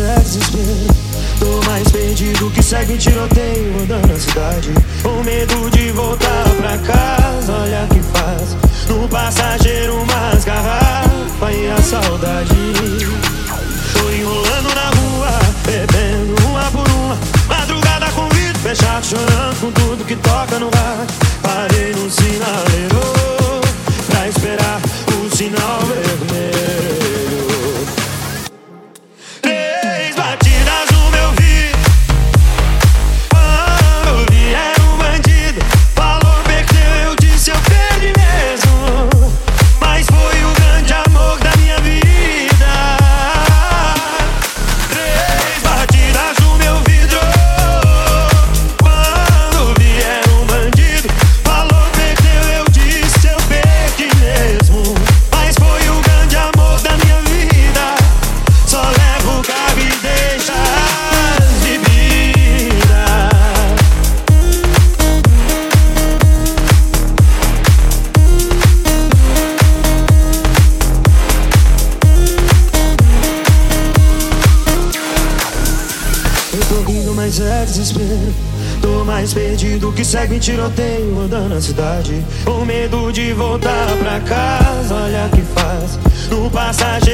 é desespero. Tô mais perdido que segue em tiroteio andando na cidade. Com medo de voltar pra casa, olha que faz. No passageiro umas garrafas e a saudade. Tô enrolando na rua, bebendo uma por uma. Madrugada com vidro fechado, chorando com tudo que toca no ar. Mas é desespero. Tô mais perdido que segue em tiroteio andando na cidade. Com medo de voltar pra casa, olha que faz. No passageiro